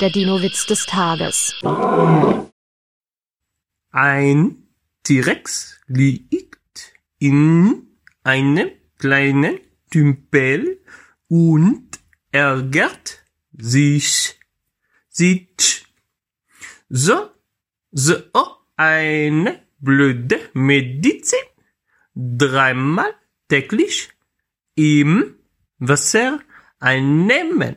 Der Dino-Witz des Tages. Ein T-Rex liegt in einem kleinen Tümpel und ärgert sich. Sich. So, so eine blöde Medizin. Dreimal täglich im Wasser einnehmen.